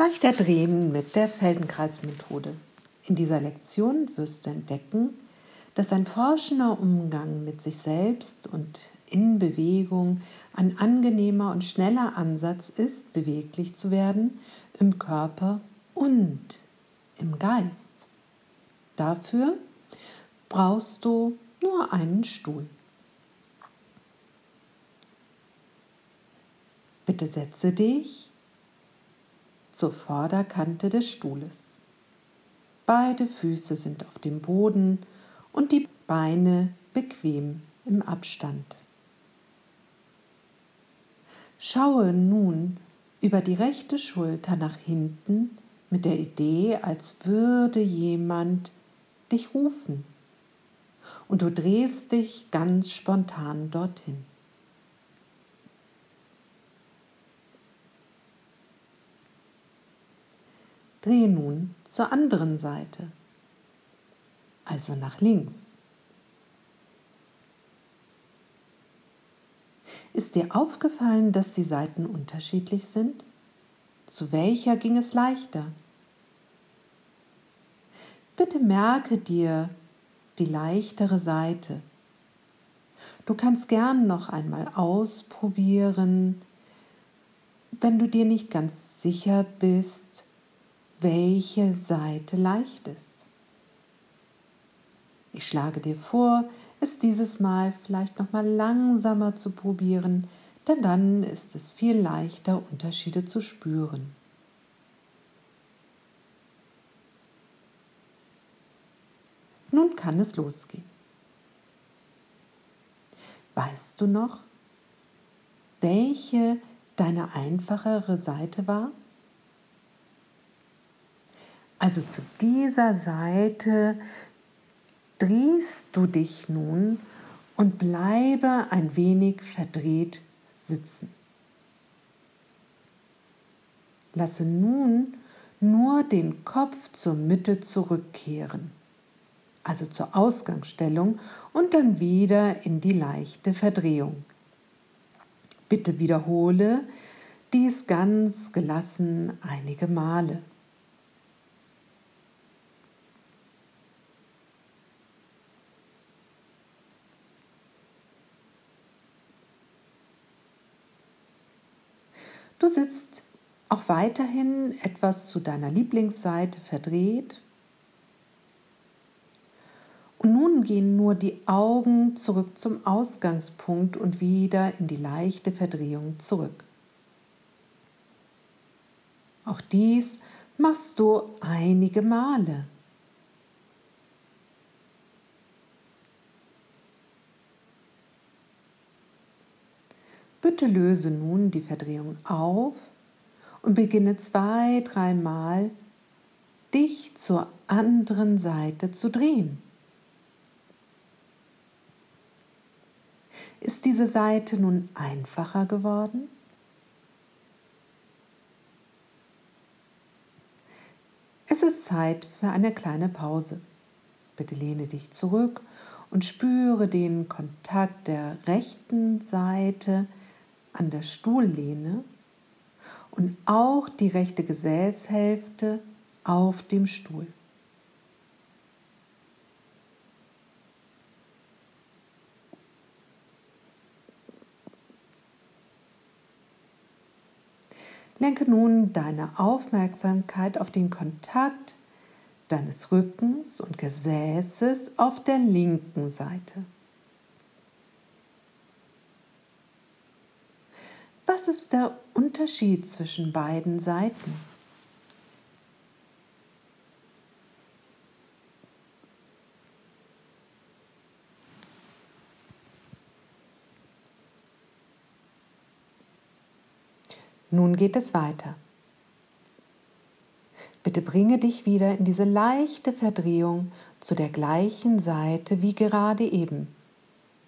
Leichter drehen mit der Feldenkreismethode. In dieser Lektion wirst du entdecken, dass ein forschender Umgang mit sich selbst und in Bewegung ein angenehmer und schneller Ansatz ist, beweglich zu werden im Körper und im Geist. Dafür brauchst du nur einen Stuhl. Bitte setze dich zur Vorderkante des Stuhles. Beide Füße sind auf dem Boden und die Beine bequem im Abstand. Schaue nun über die rechte Schulter nach hinten mit der Idee, als würde jemand dich rufen. Und du drehst dich ganz spontan dorthin. Drehe nun zur anderen Seite, also nach links. Ist dir aufgefallen, dass die Seiten unterschiedlich sind? Zu welcher ging es leichter? Bitte merke dir die leichtere Seite. Du kannst gern noch einmal ausprobieren, wenn du dir nicht ganz sicher bist, welche Seite leicht ist. Ich schlage dir vor, es dieses Mal vielleicht noch mal langsamer zu probieren, denn dann ist es viel leichter, Unterschiede zu spüren. Nun kann es losgehen. Weißt du noch, welche deine einfachere Seite war? Also zu dieser Seite drehst du dich nun und bleibe ein wenig verdreht sitzen. Lasse nun nur den Kopf zur Mitte zurückkehren, also zur Ausgangsstellung und dann wieder in die leichte Verdrehung. Bitte wiederhole dies ganz gelassen einige Male. Du sitzt auch weiterhin etwas zu deiner Lieblingsseite verdreht. Und nun gehen nur die Augen zurück zum Ausgangspunkt und wieder in die leichte Verdrehung zurück. Auch dies machst du einige Male. Bitte löse nun die Verdrehung auf und beginne zwei, dreimal dich zur anderen Seite zu drehen. Ist diese Seite nun einfacher geworden? Es ist Zeit für eine kleine Pause. Bitte lehne dich zurück und spüre den Kontakt der rechten Seite an der Stuhllehne und auch die rechte Gesäßhälfte auf dem Stuhl. Lenke nun deine Aufmerksamkeit auf den Kontakt deines Rückens und Gesäßes auf der linken Seite. Was ist der Unterschied zwischen beiden Seiten? Nun geht es weiter. Bitte bringe dich wieder in diese leichte Verdrehung zu der gleichen Seite wie gerade eben.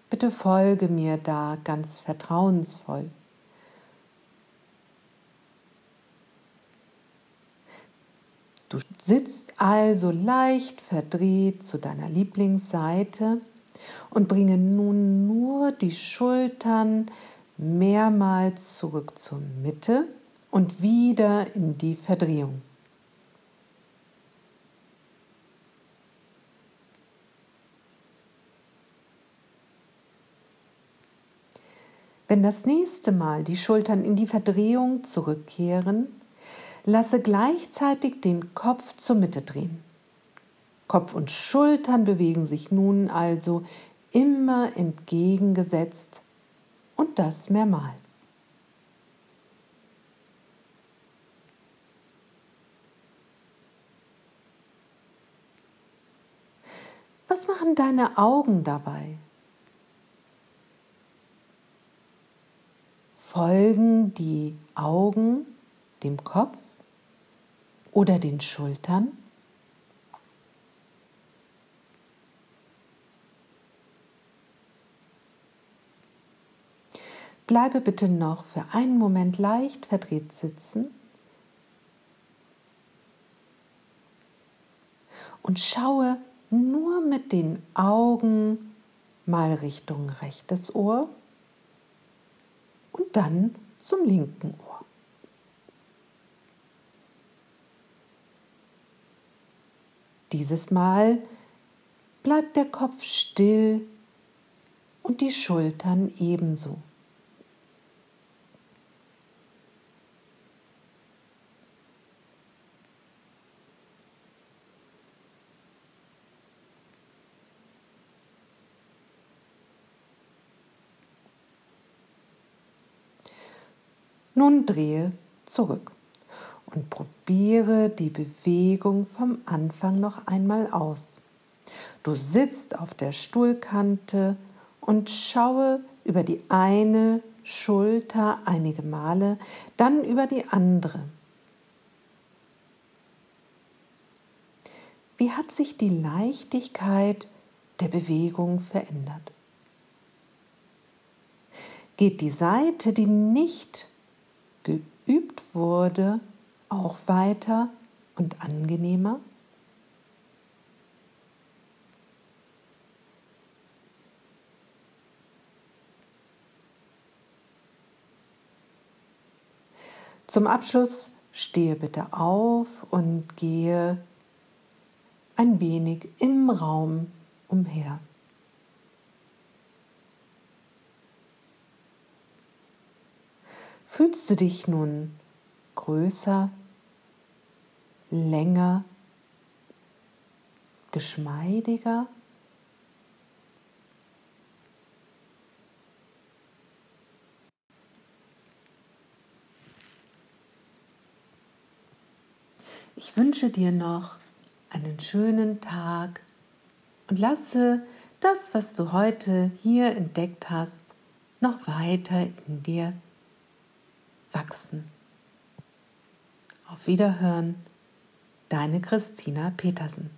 Bitte folge mir da ganz vertrauensvoll. Du sitzt also leicht verdreht zu deiner Lieblingsseite und bringe nun nur die Schultern mehrmals zurück zur Mitte und wieder in die Verdrehung. Wenn das nächste Mal die Schultern in die Verdrehung zurückkehren, lasse gleichzeitig den Kopf zur Mitte drehen. Kopf und Schultern bewegen sich nun also immer entgegengesetzt und das mehrmals. Was machen deine Augen dabei? Folgen die Augen dem Kopf oder den Schultern? Bleibe bitte noch für einen Moment leicht verdreht sitzen und schaue nur mit den Augen mal Richtung rechtes Ohr und dann zum linken Ohr. Dieses Mal bleibt der Kopf still und die Schultern ebenso. Nun drehe zurück und probiere die Bewegung vom Anfang noch einmal aus. Du sitzt auf der Stuhlkante und schaue über die eine Schulter einige Male, dann über die andere. Wie hat sich die Leichtigkeit der Bewegung verändert? Geht die Seite, die nicht geübt wurde, auch weiter und angenehmer? Zum Abschluss stehe bitte auf und gehe ein wenig im Raum umher. Fühlst du dich nun größer, länger, geschmeidiger? Ich wünsche dir noch einen schönen Tag und lasse das, was du heute hier entdeckt hast, noch weiter in dir wachsen. Auf Wiederhören, deine Christina Petersen.